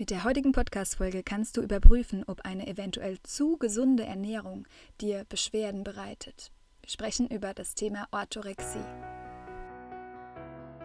Mit der heutigen Podcast-Folge kannst du überprüfen, ob eine eventuell zu gesunde Ernährung dir Beschwerden bereitet. Wir sprechen über das Thema Orthorexie.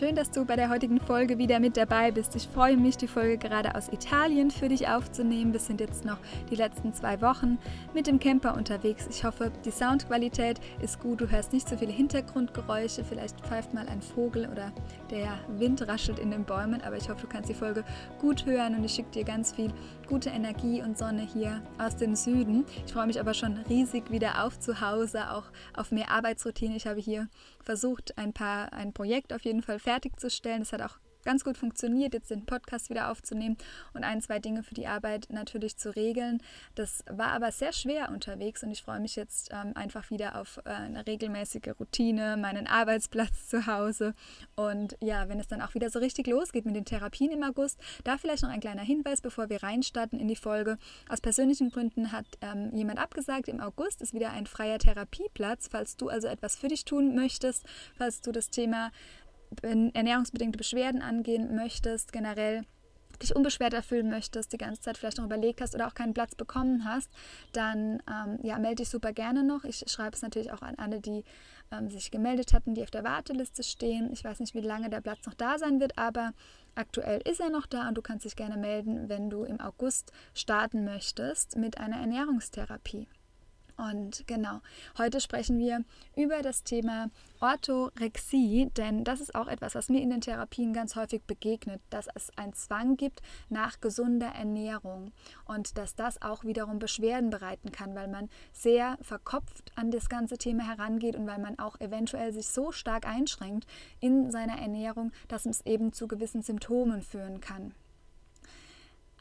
Schön, dass du bei der heutigen Folge wieder mit dabei bist. Ich freue mich, die Folge gerade aus Italien für dich aufzunehmen. Wir sind jetzt noch die letzten zwei Wochen mit dem Camper unterwegs. Ich hoffe, die Soundqualität ist gut. Du hörst nicht so viele Hintergrundgeräusche. Vielleicht pfeift mal ein Vogel oder der Wind raschelt in den Bäumen. Aber ich hoffe, du kannst die Folge gut hören und ich schicke dir ganz viel gute Energie und Sonne hier aus dem Süden. Ich freue mich aber schon riesig wieder auf zu Hause, auch auf mehr Arbeitsroutine. Ich habe hier versucht, ein paar, ein Projekt auf jeden Fall fertigzustellen. Das hat auch ganz gut funktioniert, jetzt den Podcast wieder aufzunehmen und ein, zwei Dinge für die Arbeit natürlich zu regeln. Das war aber sehr schwer unterwegs und ich freue mich jetzt ähm, einfach wieder auf äh, eine regelmäßige Routine, meinen Arbeitsplatz zu Hause. Und ja, wenn es dann auch wieder so richtig losgeht mit den Therapien im August, da vielleicht noch ein kleiner Hinweis, bevor wir reinstarten in die Folge. Aus persönlichen Gründen hat ähm, jemand abgesagt, im August ist wieder ein freier Therapieplatz, falls du also etwas für dich tun möchtest, falls du das Thema ernährungsbedingte Beschwerden angehen möchtest, generell dich unbeschwerter fühlen möchtest, die ganze Zeit vielleicht noch überlegt hast oder auch keinen Platz bekommen hast, dann ähm, ja, melde dich super gerne noch. Ich schreibe es natürlich auch an alle, die ähm, sich gemeldet hatten, die auf der Warteliste stehen. Ich weiß nicht, wie lange der Platz noch da sein wird, aber aktuell ist er noch da und du kannst dich gerne melden, wenn du im August starten möchtest mit einer Ernährungstherapie. Und genau, heute sprechen wir über das Thema Orthorexie, denn das ist auch etwas, was mir in den Therapien ganz häufig begegnet, dass es einen Zwang gibt nach gesunder Ernährung und dass das auch wiederum Beschwerden bereiten kann, weil man sehr verkopft an das ganze Thema herangeht und weil man auch eventuell sich so stark einschränkt in seiner Ernährung, dass es eben zu gewissen Symptomen führen kann.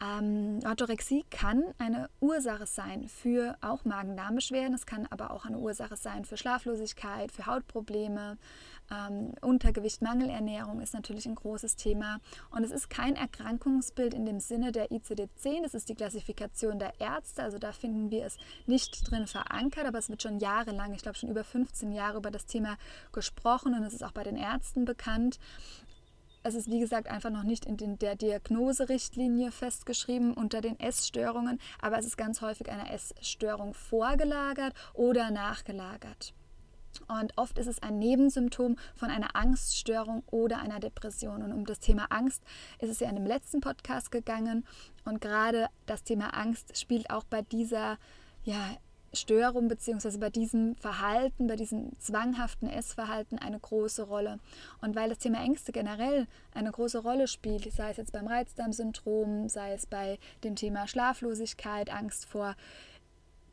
Ähm, Orthorexie kann eine Ursache sein für auch Magen-Darm-Beschwerden. Es kann aber auch eine Ursache sein für Schlaflosigkeit, für Hautprobleme. Ähm, Untergewicht, Mangelernährung ist natürlich ein großes Thema. Und es ist kein Erkrankungsbild in dem Sinne der ICD-10. Das ist die Klassifikation der Ärzte. Also da finden wir es nicht drin verankert, aber es wird schon jahrelang, ich glaube schon über 15 Jahre über das Thema gesprochen und es ist auch bei den Ärzten bekannt. Es ist wie gesagt einfach noch nicht in den, der Diagnoserichtlinie festgeschrieben unter den Essstörungen, aber es ist ganz häufig eine Essstörung vorgelagert oder nachgelagert. Und oft ist es ein Nebensymptom von einer Angststörung oder einer Depression. Und um das Thema Angst ist es ja in dem letzten Podcast gegangen. Und gerade das Thema Angst spielt auch bei dieser ja, Störung bzw. bei diesem Verhalten, bei diesem zwanghaften Essverhalten eine große Rolle. Und weil das Thema Ängste generell eine große Rolle spielt, sei es jetzt beim Reizdarmsyndrom, sei es bei dem Thema Schlaflosigkeit, Angst vor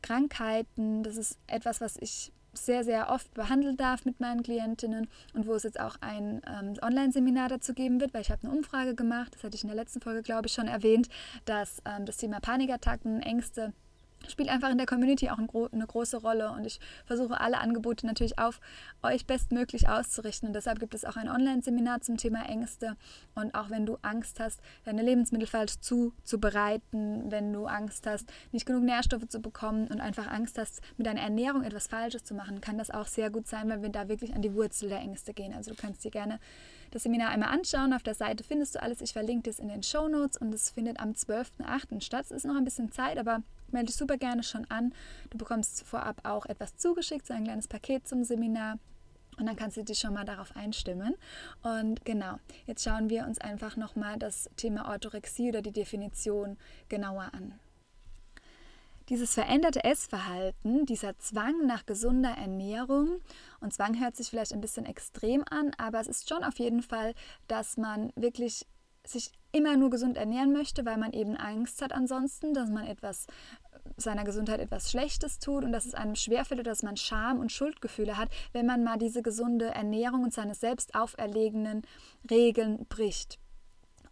Krankheiten, das ist etwas, was ich sehr, sehr oft behandeln darf mit meinen Klientinnen und wo es jetzt auch ein ähm, Online-Seminar dazu geben wird, weil ich habe eine Umfrage gemacht, das hatte ich in der letzten Folge, glaube ich, schon erwähnt, dass ähm, das Thema Panikattacken, Ängste spielt einfach in der Community auch eine große Rolle und ich versuche alle Angebote natürlich auf euch bestmöglich auszurichten und deshalb gibt es auch ein Online-Seminar zum Thema Ängste und auch wenn du Angst hast, deine Lebensmittel falsch zuzubereiten, wenn du Angst hast, nicht genug Nährstoffe zu bekommen und einfach Angst hast, mit deiner Ernährung etwas Falsches zu machen, kann das auch sehr gut sein, weil wir da wirklich an die Wurzel der Ängste gehen. Also du kannst dir gerne das Seminar einmal anschauen. Auf der Seite findest du alles. Ich verlinke das in den Show Notes und es findet am 12.08. statt. Es ist noch ein bisschen Zeit, aber melde dich super gerne schon an. Du bekommst vorab auch etwas zugeschickt, so ein kleines Paket zum Seminar. Und dann kannst du dich schon mal darauf einstimmen. Und genau, jetzt schauen wir uns einfach nochmal das Thema Orthorexie oder die Definition genauer an. Dieses veränderte Essverhalten, dieser Zwang nach gesunder Ernährung, und Zwang hört sich vielleicht ein bisschen extrem an, aber es ist schon auf jeden Fall, dass man wirklich sich immer nur gesund ernähren möchte, weil man eben Angst hat ansonsten, dass man etwas seiner Gesundheit etwas Schlechtes tut und dass es einem schwerfällt oder dass man Scham und Schuldgefühle hat, wenn man mal diese gesunde Ernährung und seine selbst auferlegenen Regeln bricht.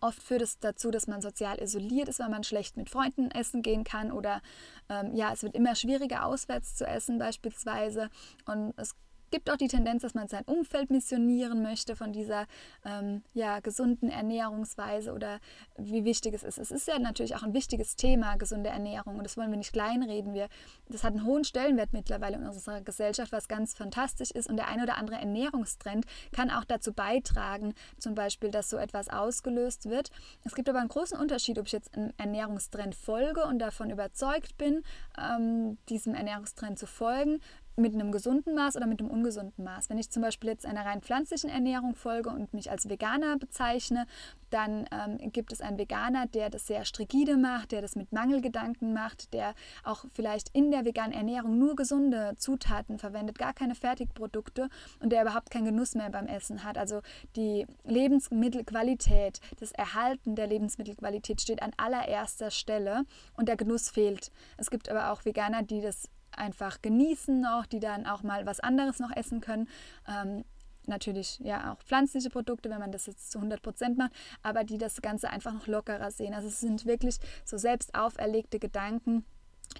Oft führt es dazu, dass man sozial isoliert ist, weil man schlecht mit Freunden essen gehen kann oder ähm, ja, es wird immer schwieriger auswärts zu essen beispielsweise und es gibt auch die Tendenz, dass man sein Umfeld missionieren möchte von dieser ähm, ja, gesunden Ernährungsweise oder wie wichtig es ist. Es ist ja natürlich auch ein wichtiges Thema, gesunde Ernährung, und das wollen wir nicht kleinreden. Wir, das hat einen hohen Stellenwert mittlerweile in unserer Gesellschaft, was ganz fantastisch ist. Und der ein oder andere Ernährungstrend kann auch dazu beitragen, zum Beispiel, dass so etwas ausgelöst wird. Es gibt aber einen großen Unterschied, ob ich jetzt einem Ernährungstrend folge und davon überzeugt bin, ähm, diesem Ernährungstrend zu folgen, mit einem gesunden Maß oder mit einem ungesunden Maß. Wenn ich zum Beispiel jetzt einer rein pflanzlichen Ernährung folge und mich als Veganer bezeichne, dann ähm, gibt es einen Veganer, der das sehr strigide macht, der das mit Mangelgedanken macht, der auch vielleicht in der veganen Ernährung nur gesunde Zutaten verwendet, gar keine Fertigprodukte und der überhaupt keinen Genuss mehr beim Essen hat. Also die Lebensmittelqualität, das Erhalten der Lebensmittelqualität steht an allererster Stelle und der Genuss fehlt. Es gibt aber auch Veganer, die das einfach genießen noch, die dann auch mal was anderes noch essen können. Ähm, natürlich ja auch pflanzliche Produkte, wenn man das jetzt zu 100 Prozent macht, aber die das Ganze einfach noch lockerer sehen. Also es sind wirklich so selbst auferlegte Gedanken,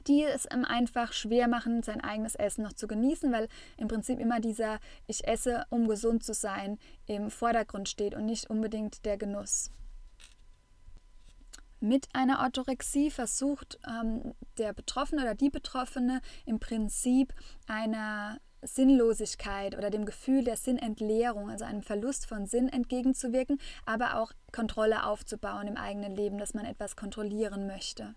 die es einfach schwer machen, sein eigenes Essen noch zu genießen, weil im Prinzip immer dieser Ich esse, um gesund zu sein, im Vordergrund steht und nicht unbedingt der Genuss. Mit einer Orthorexie versucht ähm, der Betroffene oder die Betroffene im Prinzip einer Sinnlosigkeit oder dem Gefühl der Sinnentleerung, also einem Verlust von Sinn entgegenzuwirken, aber auch Kontrolle aufzubauen im eigenen Leben, dass man etwas kontrollieren möchte.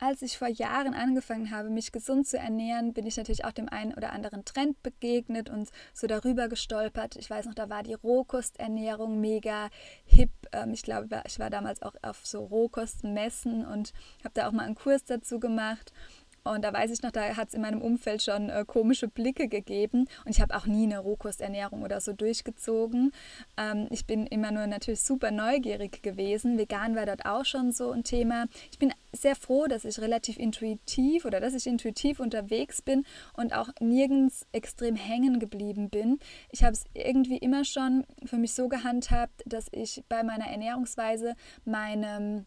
Als ich vor Jahren angefangen habe, mich gesund zu ernähren, bin ich natürlich auch dem einen oder anderen Trend begegnet und so darüber gestolpert. Ich weiß noch, da war die Rohkosternährung mega hip. Ähm, ich glaube, ich war damals auch auf so Rohkostmessen und habe da auch mal einen Kurs dazu gemacht. Und da weiß ich noch, da hat es in meinem Umfeld schon äh, komische Blicke gegeben. Und ich habe auch nie eine Rohkosternährung oder so durchgezogen. Ähm, ich bin immer nur natürlich super neugierig gewesen. Vegan war dort auch schon so ein Thema. Ich bin sehr froh, dass ich relativ intuitiv oder dass ich intuitiv unterwegs bin und auch nirgends extrem hängen geblieben bin. Ich habe es irgendwie immer schon für mich so gehandhabt, dass ich bei meiner Ernährungsweise meinem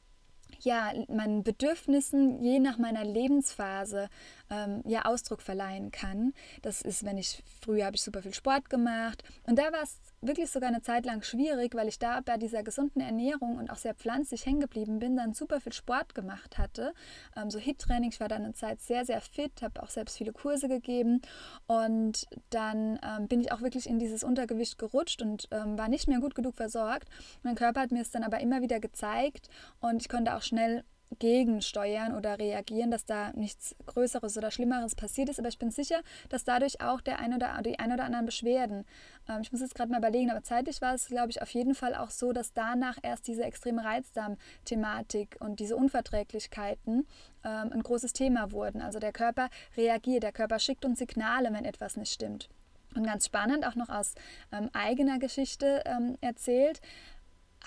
ja, meinen Bedürfnissen je nach meiner Lebensphase ähm, ja Ausdruck verleihen kann. Das ist, wenn ich früher habe ich super viel Sport gemacht und da war es wirklich sogar eine Zeit lang schwierig, weil ich da bei dieser gesunden Ernährung und auch sehr pflanzlich hängen geblieben bin, dann super viel Sport gemacht hatte, ähm, so Hit-Training. Ich war dann eine Zeit sehr sehr fit, habe auch selbst viele Kurse gegeben und dann ähm, bin ich auch wirklich in dieses Untergewicht gerutscht und ähm, war nicht mehr gut genug versorgt. Mein Körper hat mir es dann aber immer wieder gezeigt und ich konnte auch schnell gegensteuern oder reagieren, dass da nichts Größeres oder Schlimmeres passiert ist. Aber ich bin sicher, dass dadurch auch der ein oder, die ein oder anderen Beschwerden, ähm, ich muss jetzt gerade mal überlegen, aber zeitlich war es, glaube ich, auf jeden Fall auch so, dass danach erst diese extreme Reizdarm-Thematik und diese Unverträglichkeiten ähm, ein großes Thema wurden. Also der Körper reagiert, der Körper schickt uns Signale, wenn etwas nicht stimmt. Und ganz spannend, auch noch aus ähm, eigener Geschichte ähm, erzählt,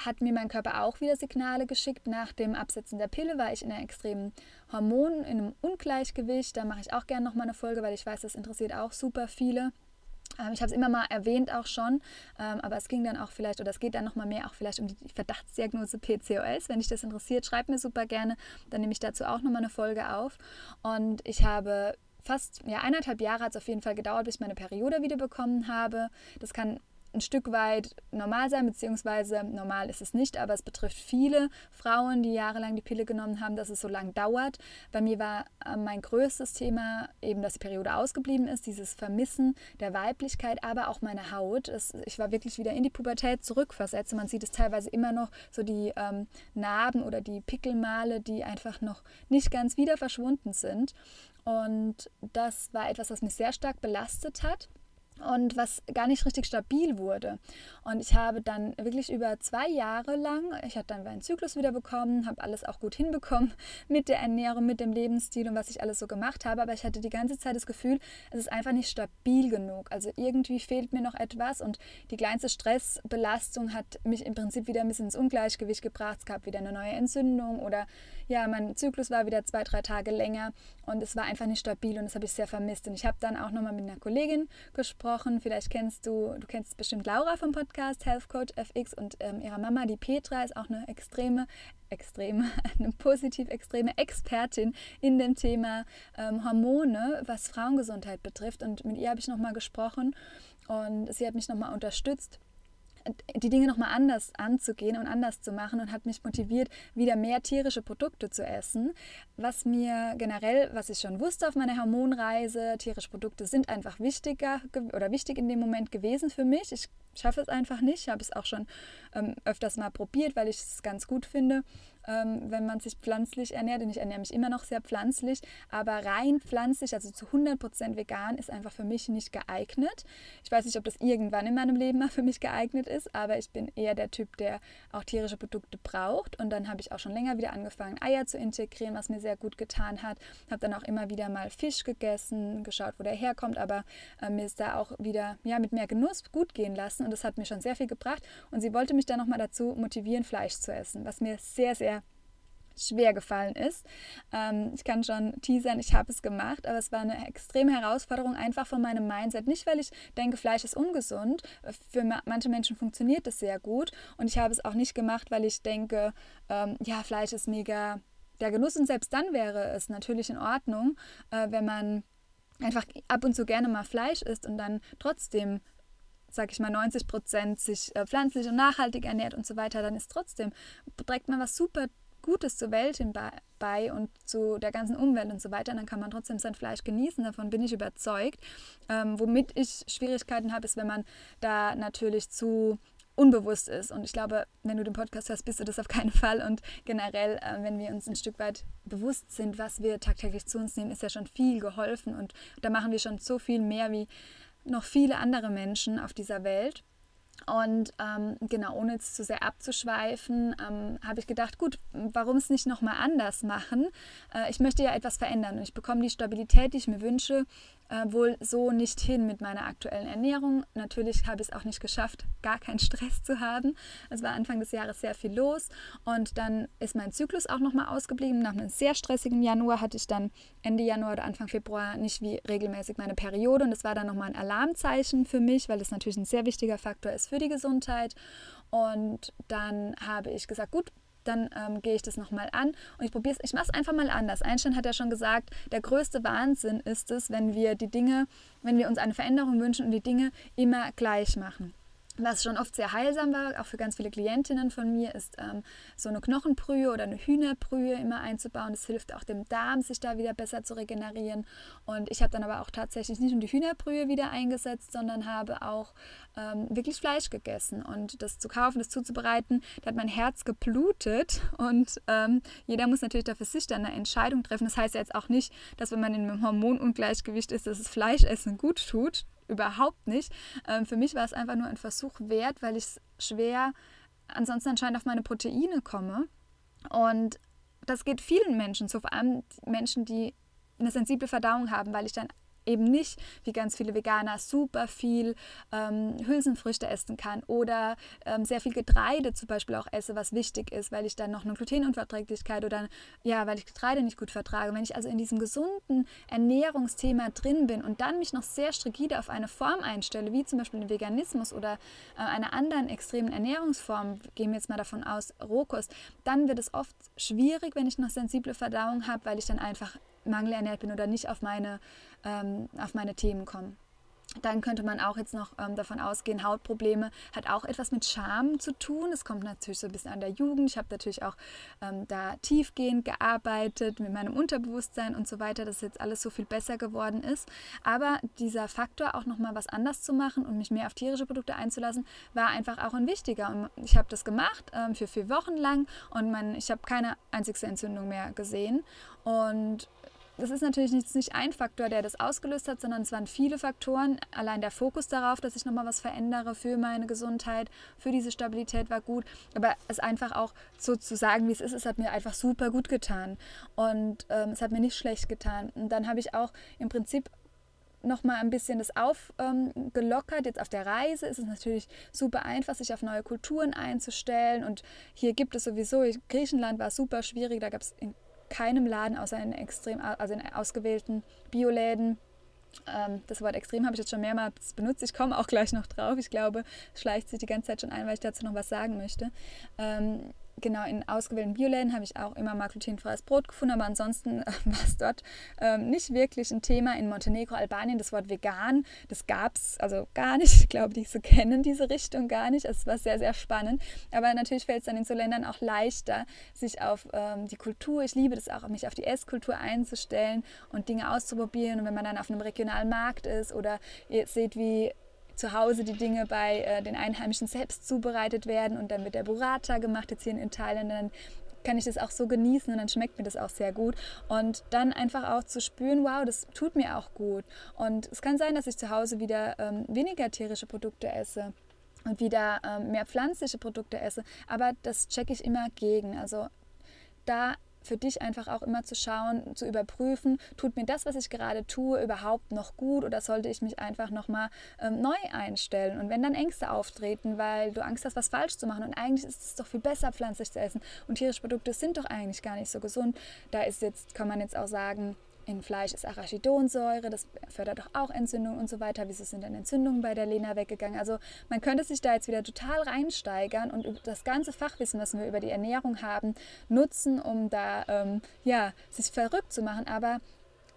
hat mir mein Körper auch wieder Signale geschickt. Nach dem Absetzen der Pille war ich in einer extremen Hormon, in einem Ungleichgewicht. Da mache ich auch gerne nochmal eine Folge, weil ich weiß, das interessiert auch super viele. Ähm, ich habe es immer mal erwähnt auch schon, ähm, aber es ging dann auch vielleicht, oder es geht dann nochmal mehr auch vielleicht um die Verdachtsdiagnose PCOS. Wenn dich das interessiert, schreib mir super gerne. Dann nehme ich dazu auch nochmal eine Folge auf. Und ich habe fast ja, eineinhalb Jahre hat es auf jeden Fall gedauert, bis ich meine Periode wieder bekommen habe. Das kann ein Stück weit normal sein, beziehungsweise normal ist es nicht, aber es betrifft viele Frauen, die jahrelang die Pille genommen haben, dass es so lange dauert. Bei mir war äh, mein größtes Thema eben, dass die Periode ausgeblieben ist, dieses Vermissen der Weiblichkeit, aber auch meine Haut. Es, ich war wirklich wieder in die Pubertät zurückversetzt. Man sieht es teilweise immer noch, so die ähm, Narben oder die Pickelmale, die einfach noch nicht ganz wieder verschwunden sind. Und das war etwas, was mich sehr stark belastet hat und was gar nicht richtig stabil wurde. Und ich habe dann wirklich über zwei Jahre lang, ich hatte dann meinen Zyklus wieder bekommen, habe alles auch gut hinbekommen mit der Ernährung, mit dem Lebensstil und was ich alles so gemacht habe, aber ich hatte die ganze Zeit das Gefühl, es ist einfach nicht stabil genug. Also irgendwie fehlt mir noch etwas und die kleinste Stressbelastung hat mich im Prinzip wieder ein bisschen ins Ungleichgewicht gebracht. Es gab wieder eine neue Entzündung oder ja, mein Zyklus war wieder zwei, drei Tage länger und es war einfach nicht stabil und das habe ich sehr vermisst. Und ich habe dann auch nochmal mit einer Kollegin gesprochen. Vielleicht kennst du, du kennst bestimmt Laura vom Podcast Health Coach FX und ähm, ihre Mama, die Petra, ist auch eine extreme, extreme, eine positiv extreme Expertin in dem Thema ähm, Hormone, was Frauengesundheit betrifft. Und mit ihr habe ich nochmal gesprochen und sie hat mich nochmal unterstützt die Dinge nochmal anders anzugehen und anders zu machen und hat mich motiviert, wieder mehr tierische Produkte zu essen. Was mir generell, was ich schon wusste auf meiner Hormonreise, tierische Produkte sind einfach wichtiger oder wichtig in dem Moment gewesen für mich. Ich schaffe es einfach nicht. Ich habe es auch schon ähm, öfters mal probiert, weil ich es ganz gut finde ähm, wenn man sich pflanzlich ernährt. Und ich ernähre mich immer noch sehr pflanzlich, aber rein pflanzlich, also zu 100% vegan, ist einfach für mich nicht geeignet. Ich weiß nicht, ob das irgendwann in meinem Leben mal für mich geeignet ist, aber ich bin eher der Typ, der auch tierische Produkte braucht. Und dann habe ich auch schon länger wieder angefangen, Eier zu integrieren, was mir sehr gut getan hat. Habe dann auch immer wieder mal Fisch gegessen, geschaut, wo der herkommt, aber äh, mir ist da auch wieder ja, mit mehr Genuss gut gehen lassen und das hat mir schon sehr viel gebracht. Und sie wollte mich dann nochmal dazu motivieren, Fleisch zu essen, was mir sehr, sehr schwer gefallen ist. Ähm, ich kann schon teasern, ich habe es gemacht, aber es war eine extreme Herausforderung einfach von meinem Mindset. Nicht, weil ich denke, Fleisch ist ungesund. Für manche Menschen funktioniert das sehr gut. Und ich habe es auch nicht gemacht, weil ich denke, ähm, ja, Fleisch ist mega der Genuss. Und selbst dann wäre es natürlich in Ordnung, äh, wenn man einfach ab und zu gerne mal Fleisch isst und dann trotzdem sag ich mal, 90 Prozent sich äh, pflanzlich und nachhaltig ernährt und so weiter, dann ist trotzdem, trägt man was super Gutes zur Welt hin bei und zu der ganzen Umwelt und so weiter, dann kann man trotzdem sein Fleisch genießen. Davon bin ich überzeugt. Ähm, womit ich Schwierigkeiten habe, ist, wenn man da natürlich zu unbewusst ist. Und ich glaube, wenn du den Podcast hörst, bist du das auf keinen Fall. Und generell, äh, wenn wir uns ein Stück weit bewusst sind, was wir tagtäglich zu uns nehmen, ist ja schon viel geholfen. Und da machen wir schon so viel mehr wie noch viele andere Menschen auf dieser Welt. Und ähm, genau, ohne jetzt zu sehr abzuschweifen, ähm, habe ich gedacht, gut, warum es nicht nochmal anders machen? Äh, ich möchte ja etwas verändern und ich bekomme die Stabilität, die ich mir wünsche, äh, wohl so nicht hin mit meiner aktuellen Ernährung. Natürlich habe ich es auch nicht geschafft, gar keinen Stress zu haben. Es war Anfang des Jahres sehr viel los und dann ist mein Zyklus auch nochmal ausgeblieben. Nach einem sehr stressigen Januar hatte ich dann Ende Januar oder Anfang Februar nicht wie regelmäßig meine Periode und das war dann nochmal ein Alarmzeichen für mich, weil das natürlich ein sehr wichtiger Faktor ist für die Gesundheit. Und dann habe ich gesagt, gut, dann ähm, gehe ich das nochmal an und ich probiere es, ich mache es einfach mal anders. Einstein hat ja schon gesagt, der größte Wahnsinn ist es, wenn wir die Dinge, wenn wir uns eine Veränderung wünschen und die Dinge immer gleich machen was schon oft sehr heilsam war, auch für ganz viele Klientinnen von mir, ist ähm, so eine Knochenbrühe oder eine Hühnerbrühe immer einzubauen. Das hilft auch dem Darm, sich da wieder besser zu regenerieren. Und ich habe dann aber auch tatsächlich nicht nur die Hühnerbrühe wieder eingesetzt, sondern habe auch ähm, wirklich Fleisch gegessen. Und das zu kaufen, das zuzubereiten, da hat mein Herz geblutet. Und ähm, jeder muss natürlich da für sich dann eine Entscheidung treffen. Das heißt jetzt auch nicht, dass wenn man in einem Hormonungleichgewicht ist, dass es Fleischessen gut tut überhaupt nicht. Ähm, für mich war es einfach nur ein Versuch wert, weil ich schwer ansonsten anscheinend auf meine Proteine komme. Und das geht vielen Menschen so, vor allem Menschen, die eine sensible Verdauung haben, weil ich dann eben nicht wie ganz viele Veganer super viel ähm, Hülsenfrüchte essen kann oder ähm, sehr viel Getreide zum Beispiel auch esse, was wichtig ist, weil ich dann noch eine Glutenunverträglichkeit oder ja, weil ich Getreide nicht gut vertrage. Wenn ich also in diesem gesunden Ernährungsthema drin bin und dann mich noch sehr strigide auf eine Form einstelle, wie zum Beispiel den Veganismus oder äh, einer anderen extremen Ernährungsform, gehen wir jetzt mal davon aus, Rohkost, dann wird es oft schwierig, wenn ich noch sensible Verdauung habe, weil ich dann einfach mangelernährt bin oder nicht auf meine, ähm, auf meine Themen komme. Dann könnte man auch jetzt noch ähm, davon ausgehen, Hautprobleme hat auch etwas mit Scham zu tun. Es kommt natürlich so ein bisschen an der Jugend. Ich habe natürlich auch ähm, da tiefgehend gearbeitet mit meinem Unterbewusstsein und so weiter, dass jetzt alles so viel besser geworden ist. Aber dieser Faktor, auch nochmal was anders zu machen und mich mehr auf tierische Produkte einzulassen, war einfach auch ein wichtiger. Und ich habe das gemacht ähm, für vier Wochen lang und mein, ich habe keine einzigste Entzündung mehr gesehen. Und das ist natürlich nicht, nicht ein Faktor, der das ausgelöst hat, sondern es waren viele Faktoren. Allein der Fokus darauf, dass ich nochmal was verändere für meine Gesundheit, für diese Stabilität war gut. Aber es einfach auch so zu sagen, wie es ist, es hat mir einfach super gut getan. Und ähm, es hat mir nicht schlecht getan. Und dann habe ich auch im Prinzip noch mal ein bisschen das aufgelockert. Ähm, Jetzt auf der Reise ist es natürlich super einfach, sich auf neue Kulturen einzustellen. Und hier gibt es sowieso, Griechenland war super schwierig, da gab es keinem Laden außer in extrem, also in ausgewählten Bioläden. Ähm, das Wort extrem habe ich jetzt schon mehrmals benutzt. Ich komme auch gleich noch drauf. Ich glaube, es schleicht sich die ganze Zeit schon ein, weil ich dazu noch was sagen möchte. Genau, in ausgewählten Bioläden habe ich auch immer mal glutenfreies Brot gefunden, aber ansonsten äh, war es dort ähm, nicht wirklich ein Thema. In Montenegro, Albanien, das Wort vegan, das gab es also gar nicht. Ich glaube, die so kennen diese Richtung gar nicht. Es war sehr, sehr spannend. Aber natürlich fällt es dann in so Ländern auch leichter, sich auf ähm, die Kultur, ich liebe das auch, mich auf die Esskultur einzustellen und Dinge auszuprobieren. Und wenn man dann auf einem regionalen Markt ist oder ihr seht, wie zu Hause die Dinge bei äh, den Einheimischen selbst zubereitet werden und dann wird der Burrata gemacht, jetzt hier in Italien, dann kann ich das auch so genießen und dann schmeckt mir das auch sehr gut. Und dann einfach auch zu spüren, wow, das tut mir auch gut. Und es kann sein, dass ich zu Hause wieder ähm, weniger tierische Produkte esse und wieder ähm, mehr pflanzliche Produkte esse. Aber das checke ich immer gegen. Also da für dich einfach auch immer zu schauen, zu überprüfen, tut mir das, was ich gerade tue, überhaupt noch gut oder sollte ich mich einfach nochmal ähm, neu einstellen? Und wenn dann Ängste auftreten, weil du Angst hast, was falsch zu machen und eigentlich ist es doch viel besser, pflanzlich zu essen und tierische Produkte sind doch eigentlich gar nicht so gesund, da ist jetzt, kann man jetzt auch sagen, in Fleisch ist Arachidonsäure, das fördert doch auch Entzündung und so weiter. Wieso sind denn Entzündungen bei der Lena weggegangen? Also man könnte sich da jetzt wieder total reinsteigern und das ganze Fachwissen, was wir über die Ernährung haben, nutzen, um da ähm, ja, sich verrückt zu machen. Aber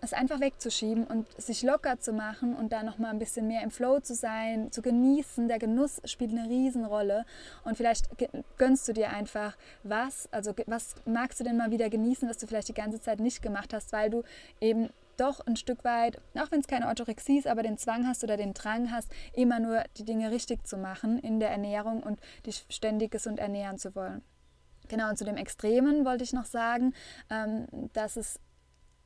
es einfach wegzuschieben und sich locker zu machen und da nochmal ein bisschen mehr im Flow zu sein, zu genießen. Der Genuss spielt eine Riesenrolle und vielleicht gönnst du dir einfach was, also was magst du denn mal wieder genießen, was du vielleicht die ganze Zeit nicht gemacht hast, weil du eben doch ein Stück weit, auch wenn es keine Orthorexie ist, aber den Zwang hast oder den Drang hast, immer nur die Dinge richtig zu machen in der Ernährung und dich ständig gesund ernähren zu wollen. Genau, und zu dem Extremen wollte ich noch sagen, ähm, dass es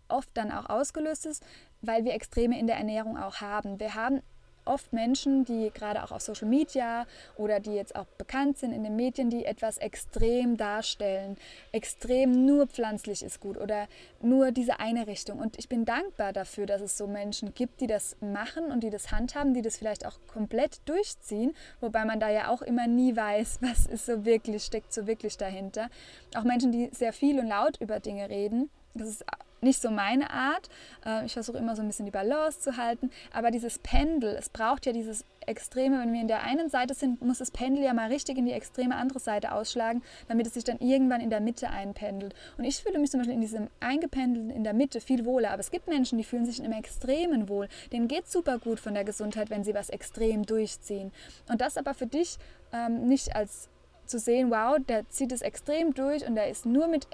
oft dann auch ausgelöst ist, weil wir Extreme in der Ernährung auch haben. Wir haben oft Menschen, die gerade auch auf Social Media oder die jetzt auch bekannt sind in den Medien, die etwas extrem darstellen. Extrem nur pflanzlich ist gut oder nur diese eine Richtung. Und ich bin dankbar dafür, dass es so Menschen gibt, die das machen und die das handhaben, die das vielleicht auch komplett durchziehen, wobei man da ja auch immer nie weiß, was ist so wirklich, steckt so wirklich dahinter. Auch Menschen, die sehr viel und laut über Dinge reden. Das ist nicht so meine Art. Äh, ich versuche immer so ein bisschen die Balance zu halten. Aber dieses Pendel, es braucht ja dieses Extreme. Wenn wir in der einen Seite sind, muss das Pendel ja mal richtig in die extreme andere Seite ausschlagen, damit es sich dann irgendwann in der Mitte einpendelt. Und ich fühle mich zum Beispiel in diesem eingependelten in der Mitte viel wohler. Aber es gibt Menschen, die fühlen sich in einem Extremen wohl. Denen geht es super gut von der Gesundheit, wenn sie was extrem durchziehen. Und das aber für dich ähm, nicht als zu sehen, wow, der zieht es extrem durch und der ist nur mit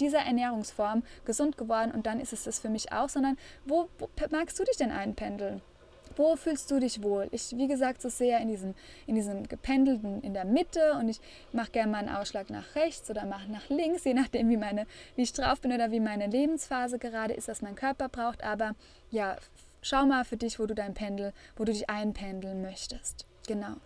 dieser Ernährungsform gesund geworden und dann ist es das für mich auch, sondern wo, wo magst du dich denn einpendeln? Wo fühlst du dich wohl? Ich, wie gesagt, so sehr in diesem, in diesem gependelten in der Mitte und ich mache gerne mal einen Ausschlag nach rechts oder mache nach links, je nachdem, wie, meine, wie ich drauf bin oder wie meine Lebensphase gerade ist, was mein Körper braucht. Aber ja, schau mal für dich, wo du dein Pendel, wo du dich einpendeln möchtest. Genau.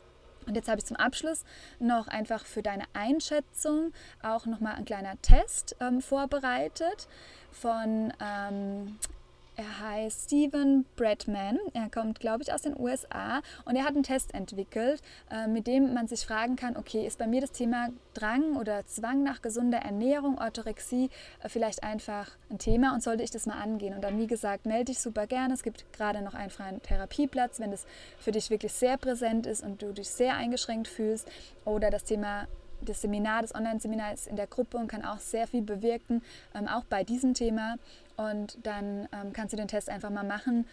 Und jetzt habe ich zum Abschluss noch einfach für deine Einschätzung auch nochmal ein kleiner Test ähm, vorbereitet von ähm, er heißt Steven Bradman. Er kommt, glaube ich, aus den USA und er hat einen Test entwickelt, äh, mit dem man sich fragen kann, okay, ist bei mir das Thema Drang oder Zwang nach gesunder Ernährung, Orthorexie äh, vielleicht einfach ein Thema und sollte ich das mal angehen? Und dann, wie gesagt, melde dich super gerne. Es gibt gerade noch einen freien Therapieplatz, wenn das für dich wirklich sehr präsent ist und du dich sehr eingeschränkt fühlst oder das Thema das Seminar, das Online-Seminar ist in der Gruppe und kann auch sehr viel bewirken, ähm, auch bei diesem Thema. Und dann ähm, kannst du den Test einfach mal machen.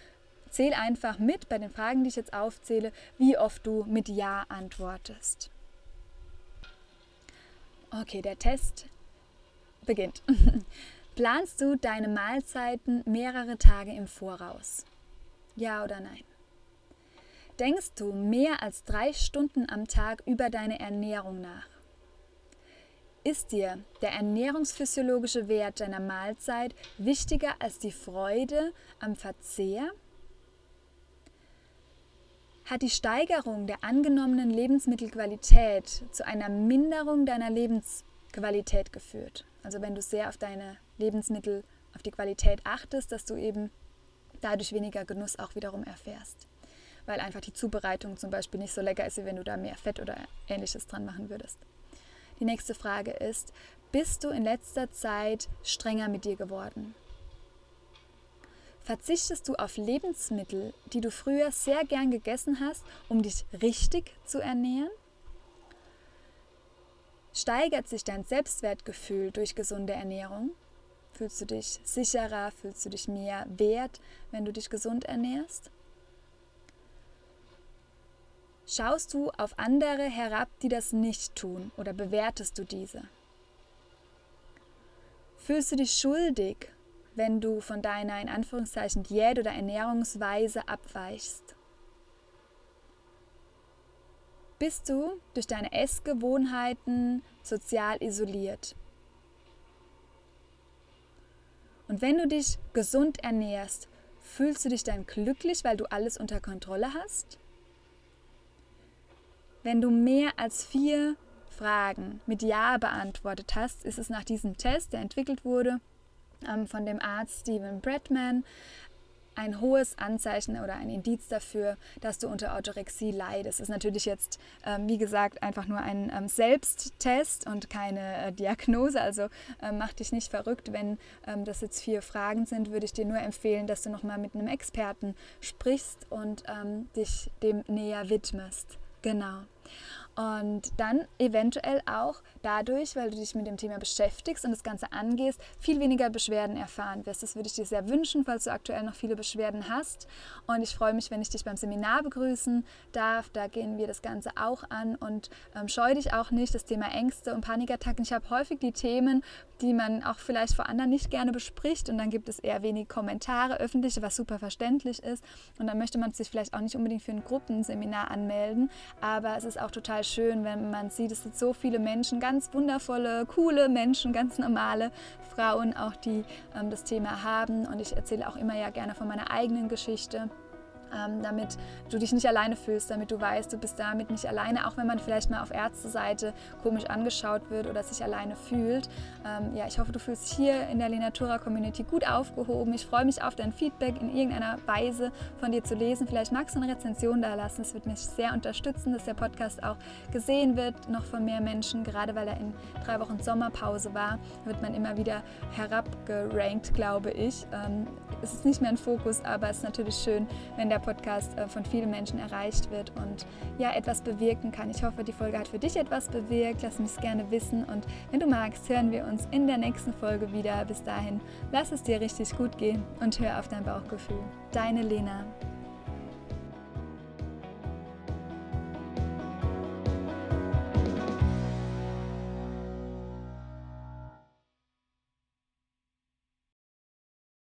Zähl einfach mit bei den Fragen, die ich jetzt aufzähle, wie oft du mit Ja antwortest. Okay, der Test beginnt. Planst du deine Mahlzeiten mehrere Tage im Voraus? Ja oder nein? Denkst du mehr als drei Stunden am Tag über deine Ernährung nach? Ist dir der ernährungsphysiologische Wert deiner Mahlzeit wichtiger als die Freude am Verzehr? Hat die Steigerung der angenommenen Lebensmittelqualität zu einer Minderung deiner Lebensqualität geführt? Also wenn du sehr auf deine Lebensmittel, auf die Qualität achtest, dass du eben dadurch weniger Genuss auch wiederum erfährst. Weil einfach die Zubereitung zum Beispiel nicht so lecker ist, wie wenn du da mehr Fett oder ähnliches dran machen würdest. Die nächste Frage ist, bist du in letzter Zeit strenger mit dir geworden? Verzichtest du auf Lebensmittel, die du früher sehr gern gegessen hast, um dich richtig zu ernähren? Steigert sich dein Selbstwertgefühl durch gesunde Ernährung? Fühlst du dich sicherer, fühlst du dich mehr wert, wenn du dich gesund ernährst? Schaust du auf andere herab, die das nicht tun, oder bewertest du diese? Fühlst du dich schuldig, wenn du von deiner in Anführungszeichen Diät oder Ernährungsweise abweichst? Bist du durch deine Essgewohnheiten sozial isoliert? Und wenn du dich gesund ernährst, fühlst du dich dann glücklich, weil du alles unter Kontrolle hast? Wenn du mehr als vier Fragen mit Ja beantwortet hast, ist es nach diesem Test, der entwickelt wurde ähm, von dem Arzt Stephen Bradman, ein hohes Anzeichen oder ein Indiz dafür, dass du unter Orthorexie leidest. Das ist natürlich jetzt, ähm, wie gesagt, einfach nur ein ähm, Selbsttest und keine äh, Diagnose. Also ähm, mach dich nicht verrückt. Wenn ähm, das jetzt vier Fragen sind, würde ich dir nur empfehlen, dass du nochmal mit einem Experten sprichst und ähm, dich dem näher widmest. Genau. Und dann eventuell auch dadurch, weil du dich mit dem Thema beschäftigst und das Ganze angehst, viel weniger Beschwerden erfahren wirst. Das würde ich dir sehr wünschen, falls du aktuell noch viele Beschwerden hast. Und ich freue mich, wenn ich dich beim Seminar begrüßen darf. Da gehen wir das Ganze auch an und ähm, scheu dich auch nicht. Das Thema Ängste und Panikattacken. Ich habe häufig die Themen, die man auch vielleicht vor anderen nicht gerne bespricht und dann gibt es eher wenig Kommentare, öffentliche, was super verständlich ist. Und dann möchte man sich vielleicht auch nicht unbedingt für ein Gruppenseminar anmelden, aber es ist auch total schön, wenn man sieht, es sind so viele Menschen, ganz wundervolle, coole Menschen, ganz normale Frauen auch, die ähm, das Thema haben. Und ich erzähle auch immer ja gerne von meiner eigenen Geschichte damit du dich nicht alleine fühlst, damit du weißt, du bist damit nicht alleine, auch wenn man vielleicht mal auf Ärzteseite komisch angeschaut wird oder sich alleine fühlt. Ähm, ja, ich hoffe, du fühlst dich hier in der Lenatura Community gut aufgehoben. Ich freue mich auf dein Feedback in irgendeiner Weise von dir zu lesen. Vielleicht magst du eine Rezension da lassen. Es wird mich sehr unterstützen, dass der Podcast auch gesehen wird, noch von mehr Menschen. Gerade weil er in drei Wochen Sommerpause war, wird man immer wieder herabgerankt, glaube ich. Ähm, es ist nicht mehr ein Fokus, aber es ist natürlich schön, wenn der Podcast äh, von vielen Menschen erreicht wird und ja, etwas bewirken kann. Ich hoffe, die Folge hat für dich etwas bewirkt. Lass mich es gerne wissen und wenn du magst, hören wir uns in der nächsten Folge wieder. Bis dahin, lass es dir richtig gut gehen und hör auf dein Bauchgefühl. Deine Lena.